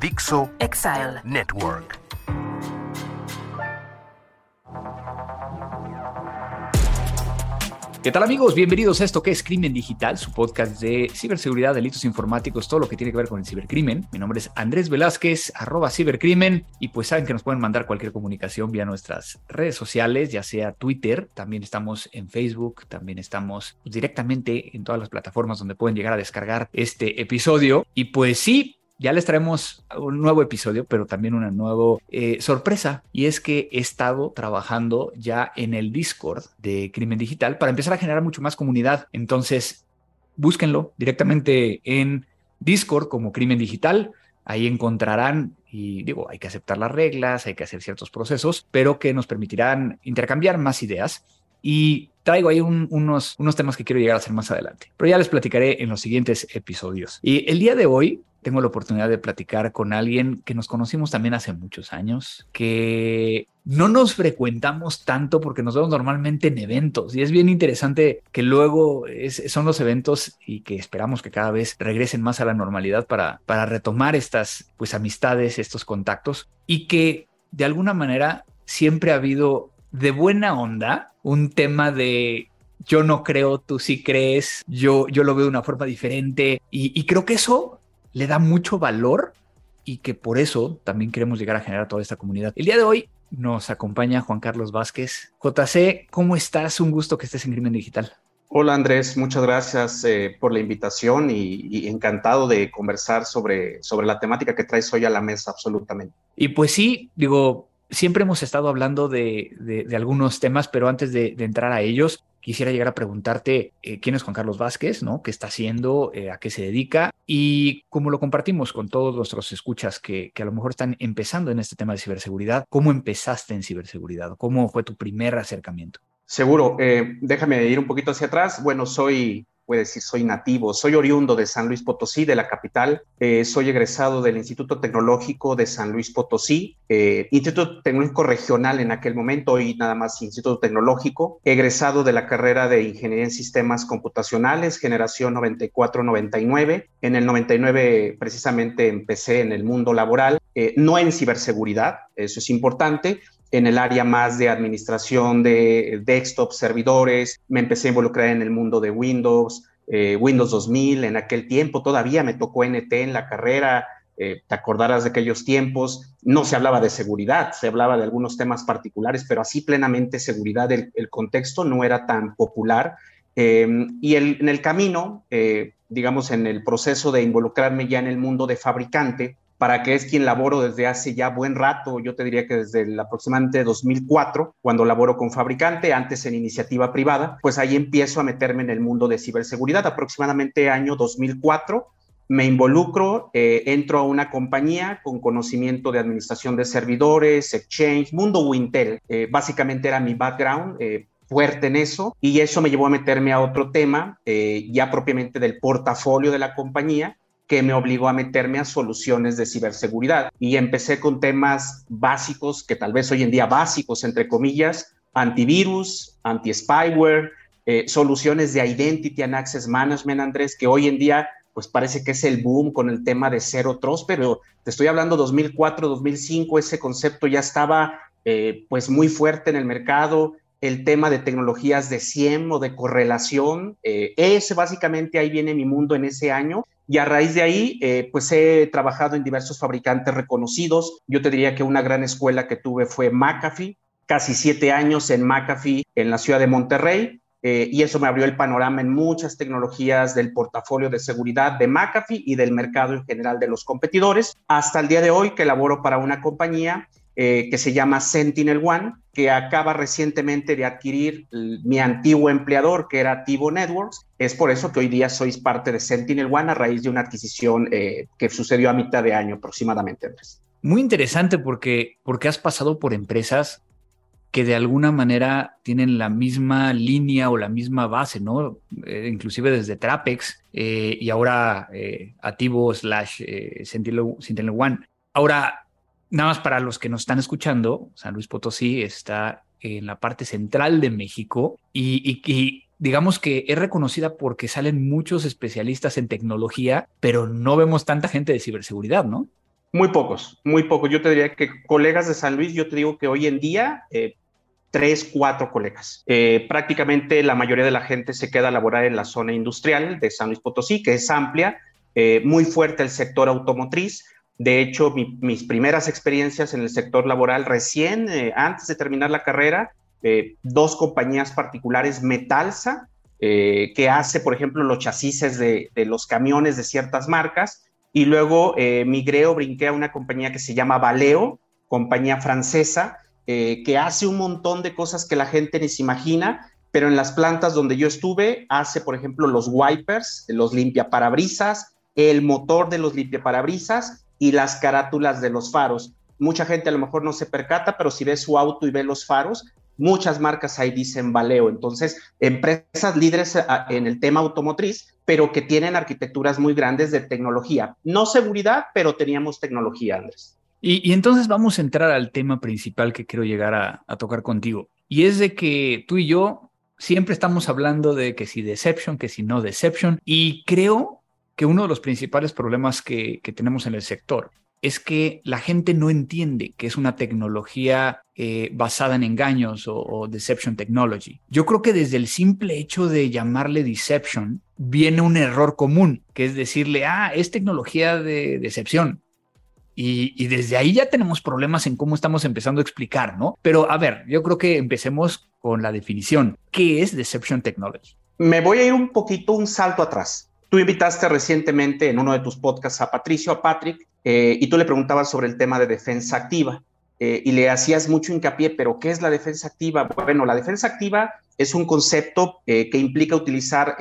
Dixo Exile Network. ¿Qué tal amigos? Bienvenidos a esto que es Crimen Digital, su podcast de ciberseguridad, delitos informáticos, todo lo que tiene que ver con el cibercrimen. Mi nombre es Andrés Velázquez, arroba cibercrimen, y pues saben que nos pueden mandar cualquier comunicación vía nuestras redes sociales, ya sea Twitter, también estamos en Facebook, también estamos directamente en todas las plataformas donde pueden llegar a descargar este episodio. Y pues sí, ya les traemos un nuevo episodio, pero también una nueva eh, sorpresa. Y es que he estado trabajando ya en el Discord de Crimen Digital para empezar a generar mucho más comunidad. Entonces, búsquenlo directamente en Discord como Crimen Digital. Ahí encontrarán, y digo, hay que aceptar las reglas, hay que hacer ciertos procesos, pero que nos permitirán intercambiar más ideas. Y traigo ahí unos, unos temas que quiero llegar a hacer más adelante, pero ya les platicaré en los siguientes episodios. Y el día de hoy tengo la oportunidad de platicar con alguien que nos conocimos también hace muchos años, que no nos frecuentamos tanto porque nos vemos normalmente en eventos. Y es bien interesante que luego son los eventos y que esperamos que cada vez regresen más a la normalidad para, para retomar estas pues amistades, estos contactos. Y que de alguna manera siempre ha habido de buena onda un tema de yo no creo, tú sí crees, yo, yo lo veo de una forma diferente. Y creo que eso le da mucho valor y que por eso también queremos llegar a generar toda esta comunidad. El día de hoy nos acompaña Juan Carlos Vázquez. JC, ¿cómo estás? Un gusto que estés en Crimen Digital. Hola Andrés, muchas gracias eh, por la invitación y, encantado de conversar sobre, sobre la temática que traes hoy a la mesa, absolutamente. Y pues sí, digo, siempre hemos estado hablando de, de, algunos temas, pero antes de, entrar a ellos, quisiera llegar a preguntarte eh, quién es Juan Carlos Vázquez, ¿no? ¿Qué está haciendo? Eh, ¿A qué se dedica? Y cómo lo compartimos con todos nuestros escuchas que, que, a lo mejor están empezando en este tema de ciberseguridad. ¿Cómo empezaste en ciberseguridad? ¿Cómo fue tu primer acercamiento? Seguro. Eh, déjame ir un poquito hacia atrás. Bueno, soy puede decir soy nativo, soy oriundo de San Luis Potosí, de la capital, eh, soy egresado del Instituto Tecnológico de San Luis Potosí, eh, Instituto Tecnológico Regional en aquel momento, hoy nada más Instituto Tecnológico, egresado de la carrera de Ingeniería en Sistemas Computacionales, generación 94-99, en el 99 precisamente empecé en el mundo laboral, eh, no en ciberseguridad, eso es importante, en el área más de administración de desktop, servidores, me empecé a involucrar en el mundo de Windows, eh, Windows 2000, en aquel tiempo. Todavía me tocó NT en la carrera, eh, te acordarás de aquellos tiempos, no se hablaba de seguridad, se hablaba de algunos temas particulares, pero así plenamente seguridad, el, contexto no era tan popular. Em, y en el camino, eh, digamos, en el proceso de involucrarme ya en el mundo de fabricante, para que es quien laboro desde hace ya buen rato, yo te diría que desde el aproximadamente 2004, cuando laboro con fabricante, antes en iniciativa privada, pues ahí empiezo a meterme en el mundo de ciberseguridad, aproximadamente año 2004 me involucro, eh, entro a una compañía con conocimiento de administración de servidores, exchange, mundo Wintel. Eh, básicamente era mi background. Eh, fuerte en eso y eso me llevó a meterme a otro tema ya propiamente del portafolio de la compañía que me obligó a meterme a soluciones de ciberseguridad. Y empecé con temas básicos, que tal vez hoy en día básicos, entre comillas, antivirus, anti-spyware, eh, soluciones de Identity and Access Management, Andrés, que hoy en día pues parece que es el boom con el tema de Zero Trust, pero te estoy hablando 2004, 2005, ese concepto ya estaba eh, pues muy fuerte en el mercado, el tema de tecnologías de SIEM o de correlación, eh, ese básicamente ahí viene mi mundo en ese año y a raíz de ahí, eh, pues he trabajado en diversos fabricantes reconocidos. Yo te diría que una gran escuela que tuve fue McAfee, casi siete años en McAfee en la ciudad de Monterrey. Eh, y eso me abrió el panorama en muchas tecnologías del portafolio de seguridad de McAfee y del mercado en general de los competidores, hasta el día de hoy que laboro para una compañía eh, que se llama Sentinel One, que acaba recientemente de adquirir mi antiguo empleador, que era Tivo Networks. Es por eso que hoy día sois parte de Sentinel One a raíz de una adquisición eh, que sucedió a mitad de año aproximadamente. Muy interesante porque, porque has pasado por empresas que de alguna manera tienen la misma línea o la misma base, ¿no? Eh, inclusive desde Trapex y ahora Ativo slash Sentinel One. Ahora, nada más para los que nos están escuchando, San Luis Potosí está en la parte central de México y, digamos que es reconocida porque salen muchos especialistas en tecnología, pero no vemos tanta gente de ciberseguridad, ¿no? Muy pocos, muy pocos. Yo te diría que colegas de San Luis, yo te digo que hoy en día, eh, tres, cuatro colegas. Eh, prácticamente la mayoría de la gente se queda a laborar en la zona industrial de San Luis Potosí, que es amplia, eh, muy fuerte el sector automotriz. De hecho, mis primeras experiencias en el sector laboral recién, antes de terminar la carrera, dos compañías particulares, Metalsa, que hace, por ejemplo, los chasis de, los camiones de ciertas marcas, y luego eh, migré o brinqué a una compañía que se llama Valeo, compañía francesa, eh, que hace un montón de cosas que la gente ni se imagina, pero en las plantas donde yo estuve hace, por ejemplo, los wipers, los limpiaparabrisas, el motor de los limpiaparabrisas y las carátulas de los faros. Mucha gente a lo mejor no se percata, pero si ve su auto y ve los faros, muchas marcas ahí dicen Valeo. Entonces, empresas líderes ah, en el tema automotriz, pero que tienen arquitecturas muy grandes de tecnología. No seguridad, pero teníamos tecnología, Andrés. Y, entonces vamos a entrar al tema principal que quiero llegar a, tocar contigo. Y es de que tú y yo siempre estamos hablando de que si deception, que si no deception. Y creo que uno de los principales problemas que, tenemos en el sector es que la gente no entiende que es una tecnología eh, basada en engaños o, deception technology. Yo creo que desde el simple hecho de llamarle deception viene un error común, que es decirle, ah, es tecnología de decepción. Y, y, desde ahí ya tenemos problemas en cómo estamos empezando a explicar, ¿no? Pero a ver, yo creo que empecemos con la definición. ¿Qué es deception technology? Me voy a ir un poquito, un salto atrás. Tú invitaste recientemente en uno de tus podcasts a Patricio, a Patrick, eh, y tú le preguntabas sobre el tema de defensa activa. Eh, y le hacías mucho hincapié, pero ¿qué es la defensa activa? Bueno, la defensa activa es un concepto eh, que implica utilizar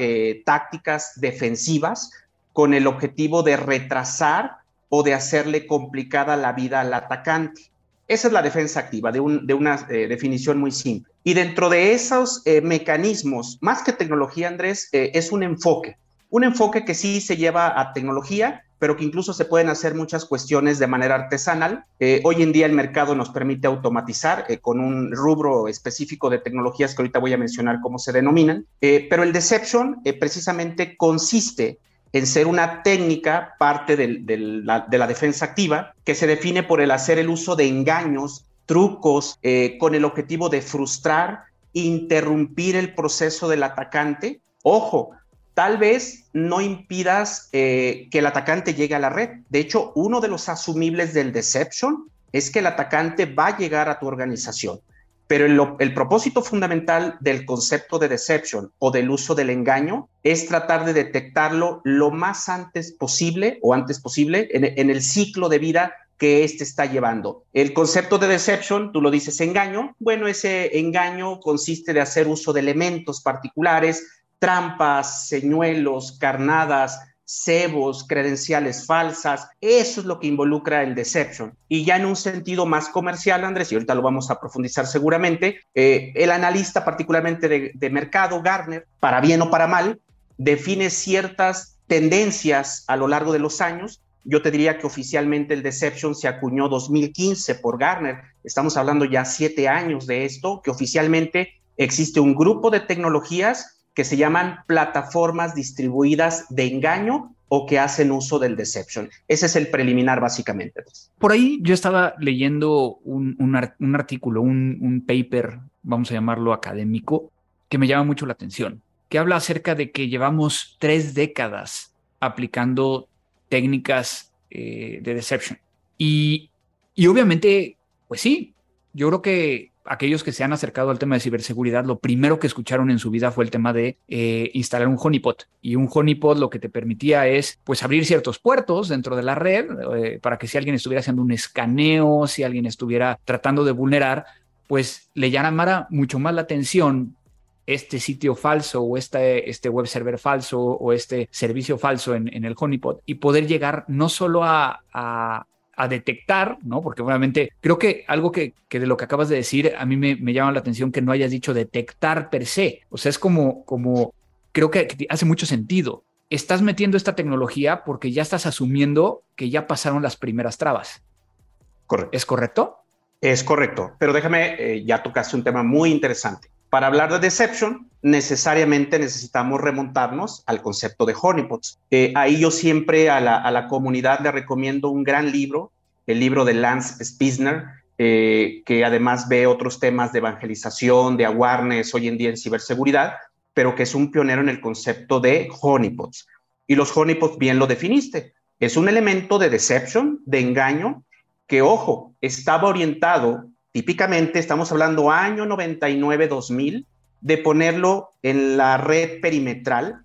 tácticas defensivas con el objetivo de retrasar o de hacerle complicada la vida al atacante. Esa es la defensa activa, de, de una definición muy simple. Y dentro de esos mecanismos, más que tecnología, Andrés, es un enfoque. Un enfoque que sí se lleva a tecnología, pero que incluso se pueden hacer muchas cuestiones de manera artesanal. Eh, hoy en día el mercado nos permite automatizar eh, con un rubro específico de tecnologías que ahorita voy a mencionar cómo se denominan, eh, pero el deception precisamente consiste en ser una técnica, parte de la defensa activa, que se define por el hacer el uso de engaños, trucos, con el objetivo de frustrar, interrumpir el proceso del atacante. Ojo, tal vez no impidas eh, que el atacante llegue a la red. De hecho, uno de los asumibles del deception es que el atacante va a llegar a tu organización. Pero el, propósito fundamental del concepto de deception o del uso del engaño es tratar de detectarlo lo más antes posible o antes posible en, en el ciclo de vida que éste está llevando. El concepto de deception, tú lo dices engaño, bueno, ese engaño consiste de hacer uso de elementos particulares, trampas, señuelos, carnadas, cebos, credenciales falsas. Eso es lo que involucra el deception. Y ya en un sentido más comercial, Andrés, y ahorita lo vamos a profundizar seguramente, eh, el analista particularmente de, de mercado, Garner, para bien o para mal, define ciertas tendencias a lo largo de los años. Yo te diría que oficialmente el Deception se acuñó 2015 por Garner. Estamos hablando ya siete años de esto, que oficialmente existe un grupo de tecnologías que se llaman plataformas distribuidas de engaño o que hacen uso del deception. Ese es el preliminar básicamente. Por ahí yo estaba leyendo un, artículo, un, paper, vamos a llamarlo académico, que me llama mucho la atención, que habla acerca de que llevamos tres décadas aplicando técnicas eh, de deception. Y, y obviamente, pues sí, yo creo que aquellos que se han acercado al tema de ciberseguridad, lo primero que escucharon en su vida fue el tema de eh, instalar un honeypot. Y un honeypot lo que te permitía es pues abrir ciertos puertos dentro de la red eh, para que si alguien estuviera haciendo un escaneo, si alguien estuviera tratando de vulnerar, pues le llamara mucho más la atención este sitio falso o este, este web server falso o este servicio falso en, el honeypot y poder llegar no solo a, a detectar, ¿no? Porque obviamente creo que algo que, de lo que acabas de decir, a mí me, llama la atención que no hayas dicho detectar per se. O sea, es como, como, creo que hace mucho sentido. Estás metiendo esta tecnología porque ya estás asumiendo que ya pasaron las primeras trabas. Correcto. ¿Es correcto? Es correcto, pero déjame, eh, ya tocaste un tema muy interesante. Para hablar de deception, necesariamente necesitamos remontarnos al concepto de honeypots. Eh, ahí yo siempre a la, comunidad le recomiendo un gran libro el libro de Lance Spisner, eh, que además ve otros temas de evangelización, de awareness hoy en día en ciberseguridad, pero que es un pionero en el concepto de honeypots. Y los honeypots bien lo definiste. Es un elemento de deception, de engaño, que, ojo, estaba orientado, típicamente estamos hablando año 99-2000, de ponerlo en la red perimetral,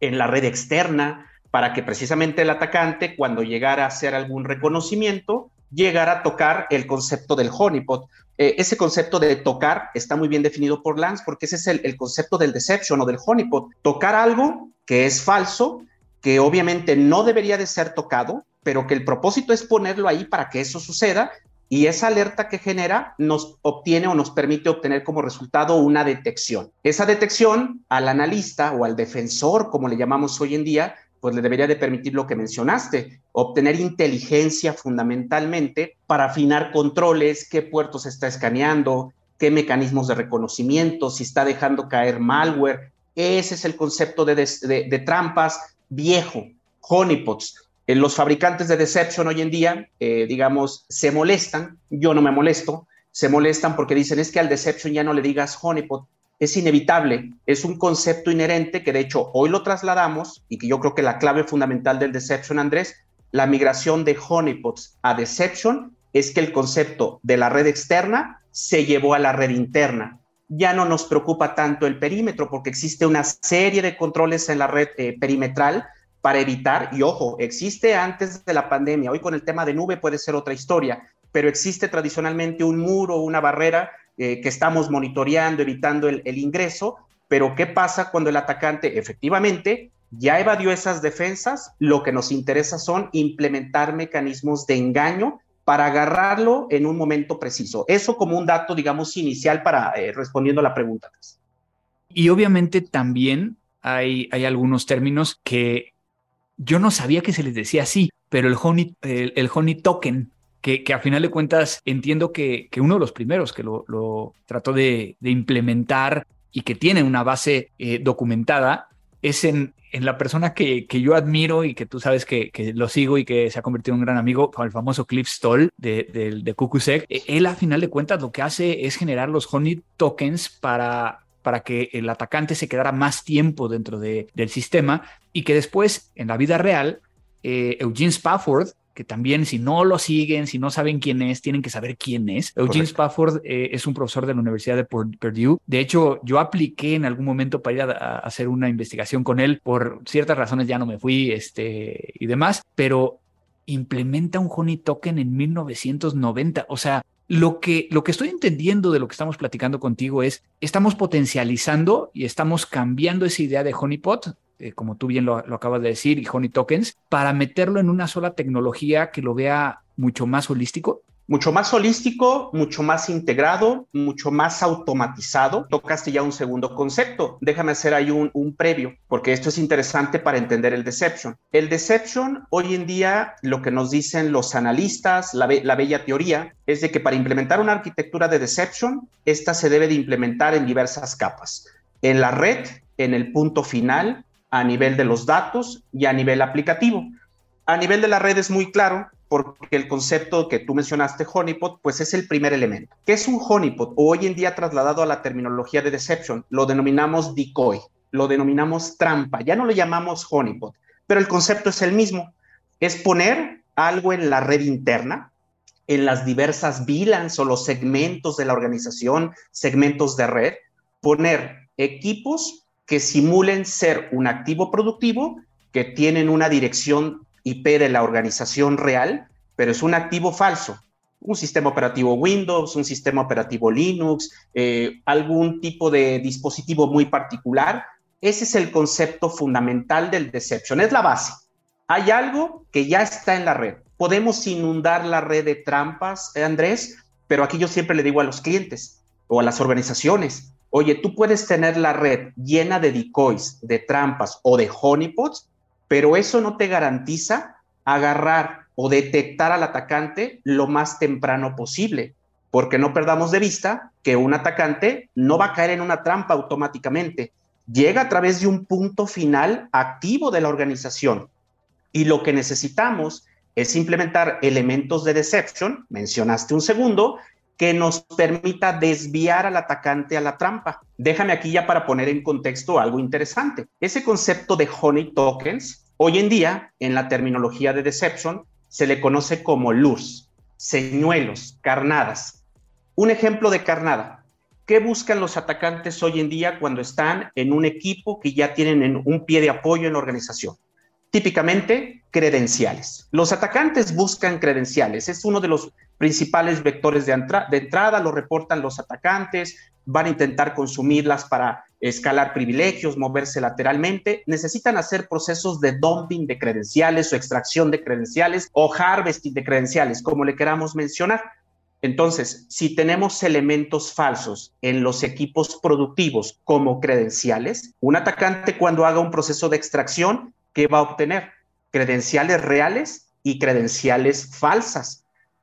en la red externa, para que precisamente el atacante, cuando llegara a hacer algún reconocimiento, llegara a tocar el concepto del honeypot. Eh, ese concepto de tocar está muy bien definido por Lance porque ese es el, el, concepto del deception o del honeypot. Tocar algo que es falso, que obviamente no debería de ser tocado, pero que el propósito es ponerlo ahí para que eso suceda y esa alerta que genera nos obtiene o nos permite obtener como resultado una detección. Esa detección al analista o al defensor, como le llamamos hoy en día, pues le debería de permitir lo que mencionaste, obtener inteligencia fundamentalmente para afinar controles, qué puertos está escaneando, qué mecanismos de reconocimiento, si está dejando caer malware. Ese es el concepto de, trampas viejo, honeypots. Eh, los fabricantes de deception hoy en día, eh, digamos, se molestan, yo no me molesto, se molestan porque dicen es que al deception ya no le digas honeypot, es inevitable, es un concepto inherente que de hecho hoy lo trasladamos y que yo creo que la clave fundamental del Deception, Andrés, la migración de honeypots a Deception es que el concepto de la red externa se llevó a la red interna. Ya no nos preocupa tanto el perímetro porque existe una serie de controles en la red eh, perimetral para evitar, y ojo, existe antes de la pandemia, hoy con el tema de nube puede ser otra historia, pero existe tradicionalmente un muro, una barrera eh, que estamos monitoreando, evitando el, ingreso, pero ¿qué pasa cuando el atacante efectivamente ya evadió esas defensas? Lo que nos interesa son implementar mecanismos de engaño para agarrarlo en un momento preciso. Eso como un dato, digamos, inicial para eh, respondiendo a la pregunta. Y obviamente también hay algunos términos que yo no sabía que se les decía así, pero el honey, el, el honey token que, que, a final de cuentas entiendo que, que uno de los primeros que lo, lo trató de, implementar y que tiene una base eh, documentada es en, en la persona que, que, yo admiro y que tú sabes que, que, lo sigo y que se ha convertido en un gran amigo, el famoso Cliff Stoll de, de, de Kukusek. Él a final de cuentas lo que hace es generar los honey tokens para para que el atacante se quedara más tiempo dentro de, del sistema y que después, en la vida real, eh, Eugene Spafford que también si no lo siguen, si no saben quién es, tienen que saber quién es. Eugene Correcto. Spafford eh, es un profesor de la Universidad de Purdue. De hecho, yo apliqué en algún momento para ir a, a, hacer una investigación con él. Por ciertas razones ya no me fui este, y demás, pero implementa un Honey Token en 1990. O sea, lo que, lo que estoy entendiendo de lo que estamos platicando contigo es, estamos potencializando y estamos cambiando esa idea de Honeypot eh, como tú bien lo, lo, acabas de decir, y Honey Tokens, para meterlo en una sola tecnología que lo vea mucho más holístico? Mucho más holístico, mucho más integrado, mucho más automatizado. Tocaste ya un segundo concepto. Déjame hacer ahí un, un previo, porque esto es interesante para entender el deception. El deception, hoy en día, lo que nos dicen los analistas, la, la bella teoría, es de que para implementar una arquitectura de deception, esta se debe de implementar en diversas capas. En la red, en el punto final, a nivel de los datos y a nivel aplicativo. A nivel de la red es muy claro porque el concepto que tú mencionaste, honeypot, pues es el primer elemento. ¿Qué es un honeypot? Hoy en día trasladado a la terminología de deception, lo denominamos decoy, lo denominamos trampa, ya no le llamamos honeypot, pero el concepto es el mismo. Es poner algo en la red interna, en las diversas VLANs o los segmentos de la organización, segmentos de red, poner equipos que simulen ser un activo productivo, que tienen una dirección IP de la organización real, pero es un activo falso. Un sistema operativo Windows, un sistema operativo Linux, eh, algún tipo de dispositivo muy particular. Ese es el concepto fundamental del deception, es la base. Hay algo que ya está en la red. Podemos inundar la red de trampas, eh, Andrés, pero aquí yo siempre le digo a los clientes o a las organizaciones, Oye, tú puedes tener la red llena de decoys, de trampas o de honeypots, pero eso no te garantiza agarrar o detectar al atacante lo más temprano posible, porque no perdamos de vista que un atacante no va a caer en una trampa automáticamente, llega a través de un punto final activo de la organización. Y lo que necesitamos es implementar elementos de deception, mencionaste un segundo, que nos permita desviar al atacante a la trampa. Déjame aquí ya para poner en contexto algo interesante. Ese concepto de honey tokens, hoy en día, en la terminología de deception, se le conoce como lures, señuelos, carnadas. Un ejemplo de carnada. ¿Qué buscan los atacantes hoy en día cuando están en un equipo que ya tienen un pie de apoyo en la organización? Típicamente, credenciales. Los atacantes buscan credenciales. Es uno de los principales vectores de, entrada, lo reportan los atacantes, van a intentar consumirlas para escalar privilegios, moverse lateralmente. Necesitan hacer procesos de dumping de credenciales o extracción de credenciales o harvesting de credenciales, como le queramos mencionar. Entonces, si tenemos elementos falsos en los equipos productivos como credenciales, un atacante cuando haga un proceso de extracción ¿qué va a obtener? Credenciales reales y credenciales falsas.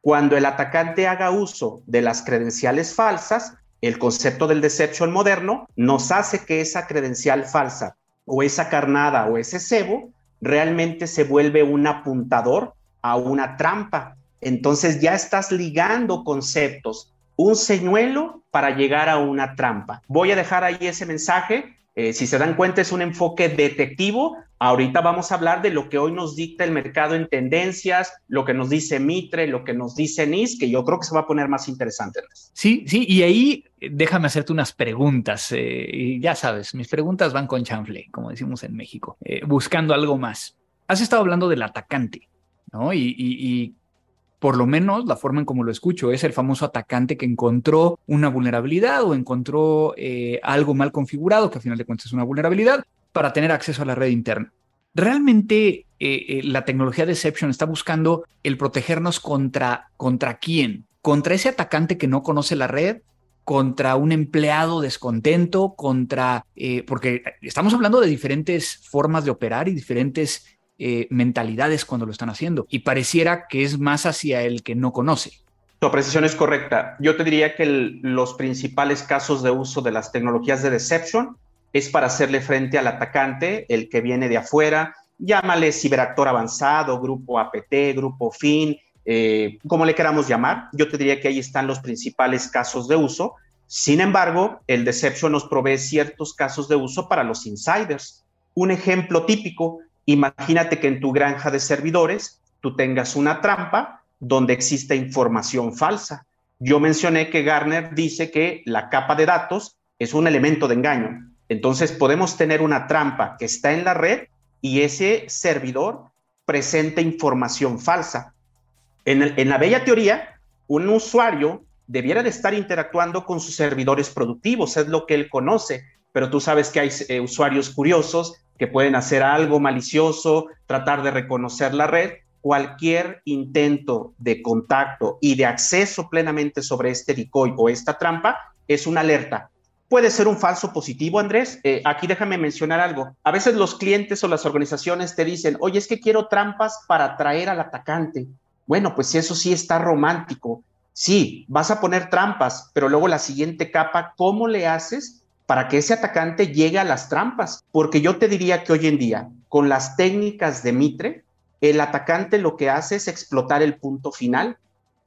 Cuando el atacante haga uso de las credenciales falsas, el concepto del deception moderno nos hace que esa credencial falsa o esa carnada o ese cebo realmente se vuelve un apuntador a una trampa. Entonces ya estás ligando conceptos, un señuelo para llegar a una trampa. Voy a dejar ahí ese mensaje eh, si se dan cuenta, es un enfoque detectivo. Ahorita vamos a hablar de lo que hoy nos dicta el mercado en tendencias, lo que nos dice Mitre, lo que nos dice NIS, que yo creo que se va a poner más interesante. Sí, sí, y ahí eh, déjame hacerte unas preguntas. Eh, ya sabes, mis preguntas van con chanfle, como decimos en México, buscando algo más. Has estado hablando del atacante, ¿no? y por lo menos la forma en como lo escucho, es el famoso atacante que encontró una vulnerabilidad o encontró eh, algo mal configurado, que al final de cuentas es una vulnerabilidad, para tener acceso a la red interna. Realmente eh, eh, la tecnología Deception está buscando el protegernos contra, contra quién? Contra ese atacante que no conoce la red, contra un empleado descontento, contra, porque estamos hablando de diferentes formas de operar y diferentes eh, mentalidades cuando lo están haciendo y pareciera que es más hacia el que no conoce. Tu precisión es correcta. Yo te diría que los principales casos de uso de las tecnologías de deception es para hacerle frente al atacante, el que viene de afuera, llámale ciberactor avanzado, grupo APT, grupo FIN, eh, como le queramos llamar. Yo te diría que ahí están los principales casos de uso. Sin embargo, el deception nos provee ciertos casos de uso para los insiders. Un ejemplo típico, Imagínate que en tu granja de servidores tú tengas una trampa donde existe información falsa. Yo mencioné que Garner dice que la capa de datos es un elemento de engaño. Entonces podemos tener una trampa que está en la red y ese servidor presenta información falsa. En, la bella teoría, un usuario debiera de estar interactuando con sus servidores productivos, es lo que él conoce, pero tú sabes que hay eh, usuarios curiosos que pueden hacer algo malicioso, tratar de reconocer la red. Cualquier intento de contacto y de acceso plenamente sobre este decoy o esta trampa es una alerta. Puede ser un falso positivo, Andrés. Eh, aquí déjame mencionar algo. A veces los clientes o las organizaciones te dicen, oye, es que quiero trampas para atraer al atacante. Bueno, pues eso sí está romántico. Sí, vas a poner trampas, pero luego la siguiente capa, ¿cómo le haces para que ese atacante llegue a las trampas. Porque yo te diría que hoy en día, con las técnicas de Mitre, el atacante lo que hace es explotar el punto final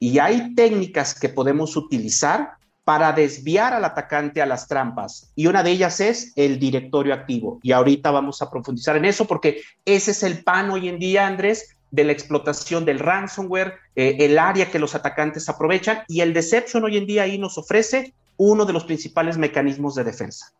y hay técnicas que podemos utilizar para desviar al atacante a las trampas. Y una de ellas es el directorio activo. Y ahorita vamos a profundizar en eso porque ese es el pan hoy en día, Andrés, de la explotación del ransomware, eh, el área que los atacantes aprovechan y el Deception hoy en día ahí nos ofrece uno de los principales mecanismos de defensa.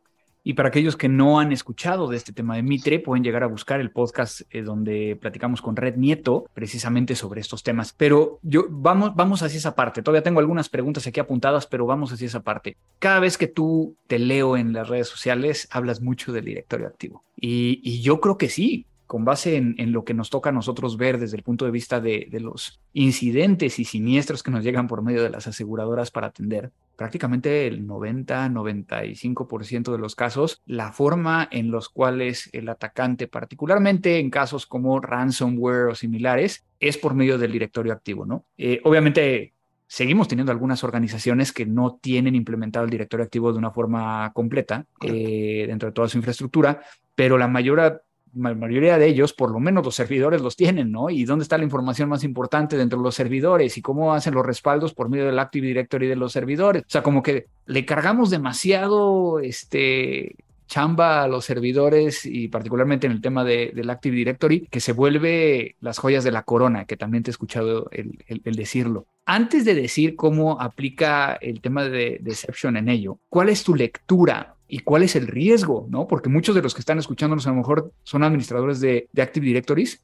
Y para aquellos que no han escuchado de este tema de Mitre, pueden llegar a buscar el podcast eh, donde platicamos con Red Nieto precisamente sobre estos temas. Pero yo vamos, vamos hacia esa parte. Todavía tengo algunas preguntas aquí apuntadas, pero vamos hacia esa parte. Cada vez que tú te leo en las redes sociales, hablas mucho del directorio activo. Y, y yo creo que sí con base en, lo que nos toca a nosotros ver desde el punto de vista de, los incidentes y siniestros que nos llegan por medio de las aseguradoras para atender, prácticamente el 90-95% de los casos, la forma en los cuales el atacante, particularmente en casos como ransomware o similares, es por medio del directorio activo, ¿no? Eh, obviamente seguimos teniendo algunas organizaciones que no tienen implementado el directorio activo de una forma completa eh, dentro de toda su infraestructura, pero la mayor la mayoría de ellos, por lo menos los servidores los tienen, ¿no? Y dónde está la información más importante dentro de los servidores y cómo hacen los respaldos por medio del Active Directory de los servidores. O sea, como que le cargamos demasiado, este, chamba a los servidores y particularmente en el tema de, del Active Directory, que se vuelve las joyas de la corona, que también te he escuchado el, el, decirlo. Antes de decir cómo aplica el tema de Deception en ello, ¿cuál es tu lectura y cuál es el riesgo? ¿no? Porque muchos de los que están escuchándonos a lo mejor son administradores de, de Active Directories,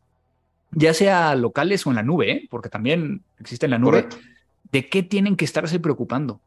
ya sea locales o en la nube, ¿eh? porque también existe en la nube. ¿De qué tienen que estarse preocupando?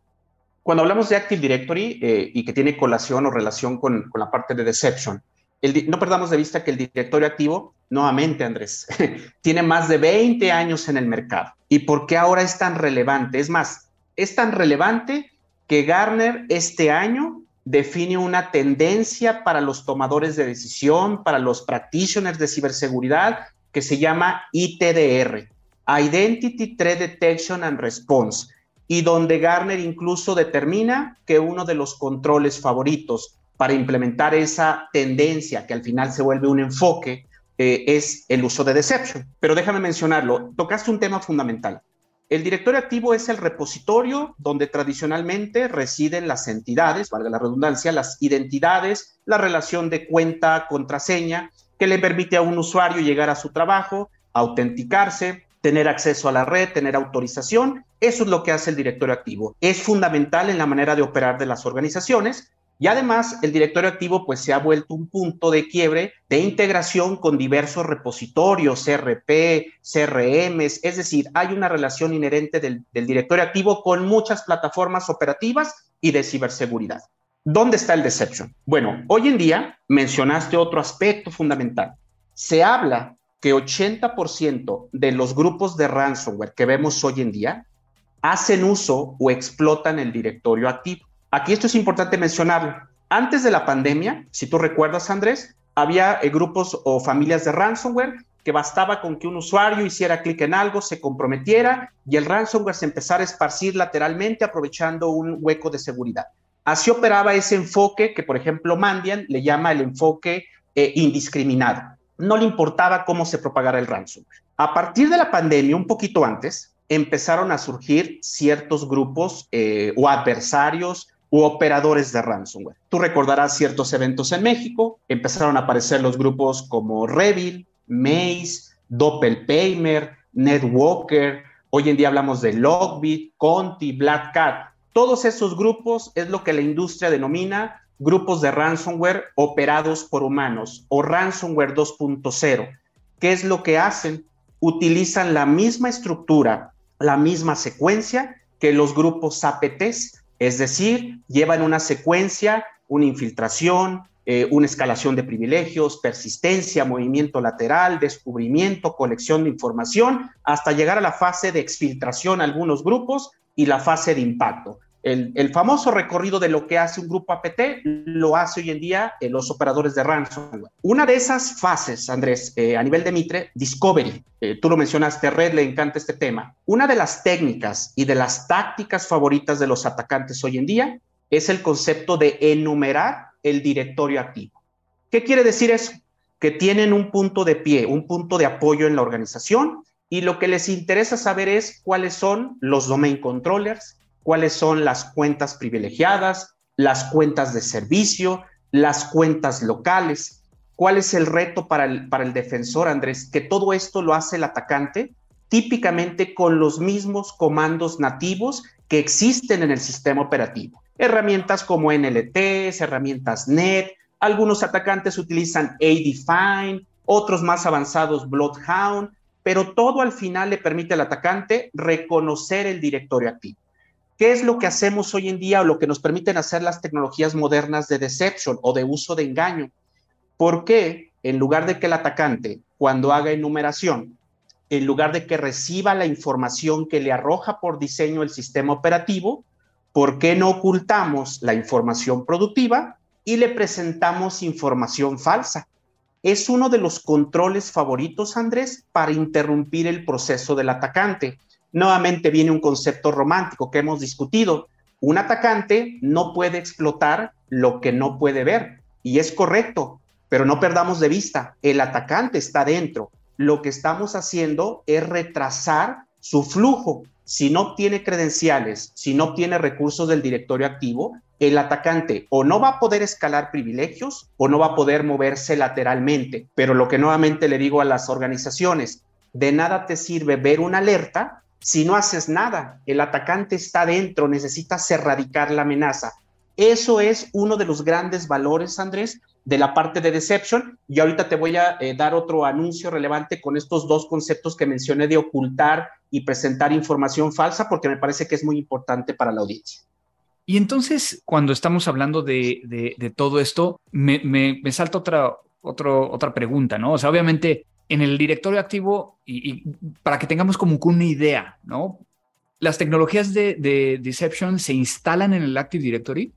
Cuando hablamos de Active Directory eh, y que tiene colación o relación con, con la parte de Deception, el, no perdamos de vista que el directorio activo, nuevamente Andrés, tiene más de 20 años en el mercado. ¿Y por qué ahora es tan relevante? Es más, es tan relevante que Garner este año define una tendencia para los tomadores de decisión, para los practitioners de ciberseguridad, que se llama ITDR, Identity Threat Detection and Response y donde Garner incluso determina que uno de los controles favoritos para implementar esa tendencia que al final se vuelve un enfoque eh, es el uso de deception. Pero déjame mencionarlo, tocaste un tema fundamental. El directorio activo es el repositorio donde tradicionalmente residen las entidades, valga la redundancia, las identidades, la relación de cuenta-contraseña que le permite a un usuario llegar a su trabajo, autenticarse, tener acceso a la red, tener autorización. Eso es lo que hace el directorio activo. Es fundamental en la manera de operar de las organizaciones. Y además, el directorio activo pues se ha vuelto un punto de quiebre de integración con diversos repositorios, CRP, CRMs, es decir, hay una relación inherente del, del directorio activo con muchas plataformas operativas y de ciberseguridad. ¿Dónde está el deception? Bueno, hoy en día mencionaste otro aspecto fundamental. Se habla que 80% de los grupos de ransomware que vemos hoy en día hacen uso o explotan el directorio activo. Aquí esto es importante mencionarlo. Antes de la pandemia, si tú recuerdas, Andrés, había eh, grupos o familias de ransomware que bastaba con que un usuario hiciera clic en algo, se comprometiera y el ransomware se empezara a esparcir lateralmente aprovechando un hueco de seguridad. Así operaba ese enfoque que, por ejemplo, Mandian le llama el enfoque eh, indiscriminado no le importaba cómo se propagara el ransomware. A partir de la pandemia, un poquito antes, empezaron a surgir ciertos grupos eh, o adversarios u operadores de ransomware. Tú recordarás ciertos eventos en México, empezaron a aparecer los grupos como Revil, Maze, Doppelpaymer, Netwalker, hoy en día hablamos de Logbit, Conti, Black Cat. Todos esos grupos es lo que la industria denomina grupos de ransomware operados por humanos o ransomware 2.0. ¿Qué es lo que hacen? Utilizan la misma estructura, la misma secuencia que los grupos APTs, es decir, llevan una secuencia, una infiltración, eh, una escalación de privilegios, persistencia, movimiento lateral, descubrimiento, colección de información, hasta llegar a la fase de exfiltración a algunos grupos y la fase de impacto. El, famoso recorrido de lo que hace un grupo APT lo hace hoy en día eh, los operadores de ransomware. Una de esas fases, Andrés, eh, a nivel de Mitre, Discovery, eh, tú lo mencionaste, Red le encanta este tema. Una de las técnicas y de las tácticas favoritas de los atacantes hoy en día es el concepto de enumerar el directorio activo. ¿Qué quiere decir eso? Que tienen un punto de pie, un punto de apoyo en la organización y lo que les interesa saber es cuáles son los domain controllers, cuáles son las cuentas privilegiadas, las cuentas de servicio, las cuentas locales. ¿Cuál es el reto para el, para el defensor, Andrés? Que todo esto lo hace el atacante típicamente con los mismos comandos nativos que existen en el sistema operativo. Herramientas como NLTs, herramientas NET, algunos atacantes utilizan ADFine, otros más avanzados Bloodhound, pero todo al final le permite al atacante reconocer el directorio activo. ¿Qué es lo que hacemos hoy en día o lo que nos permiten hacer las tecnologías modernas de deception o de uso de engaño? ¿Por qué en lugar de que el atacante, cuando haga enumeración, en lugar de que reciba la información que le arroja por diseño el sistema operativo, ¿por qué no ocultamos la información productiva y le presentamos información falsa? Es uno de los controles favoritos, Andrés, para interrumpir el proceso del atacante nuevamente viene un concepto romántico que hemos discutido. Un atacante no puede explotar lo que no puede ver. Y es correcto. Pero no perdamos de vista, el atacante está dentro. Lo que estamos haciendo es retrasar su flujo. Si no obtiene credenciales, si no obtiene recursos del directorio activo, el atacante o no va a poder escalar privilegios o no va a poder moverse lateralmente. Pero lo que nuevamente le digo a las organizaciones, de nada te sirve ver una alerta si no haces nada. El atacante está dentro, necesitas erradicar la amenaza. Eso es uno de los grandes valores, Andrés, de la parte de Deception. Y ahorita te voy a eh, dar otro anuncio relevante con estos dos conceptos que mencioné de ocultar y presentar información falsa, porque me parece que es muy importante para la audiencia. Y entonces, cuando estamos hablando de, todo esto, me, me, salta otra, otra pregunta, ¿no? O sea, obviamente, en el directorio activo, y, para que tengamos como una idea, ¿no? Las tecnologías de, de Deception se instalan en el Active Directory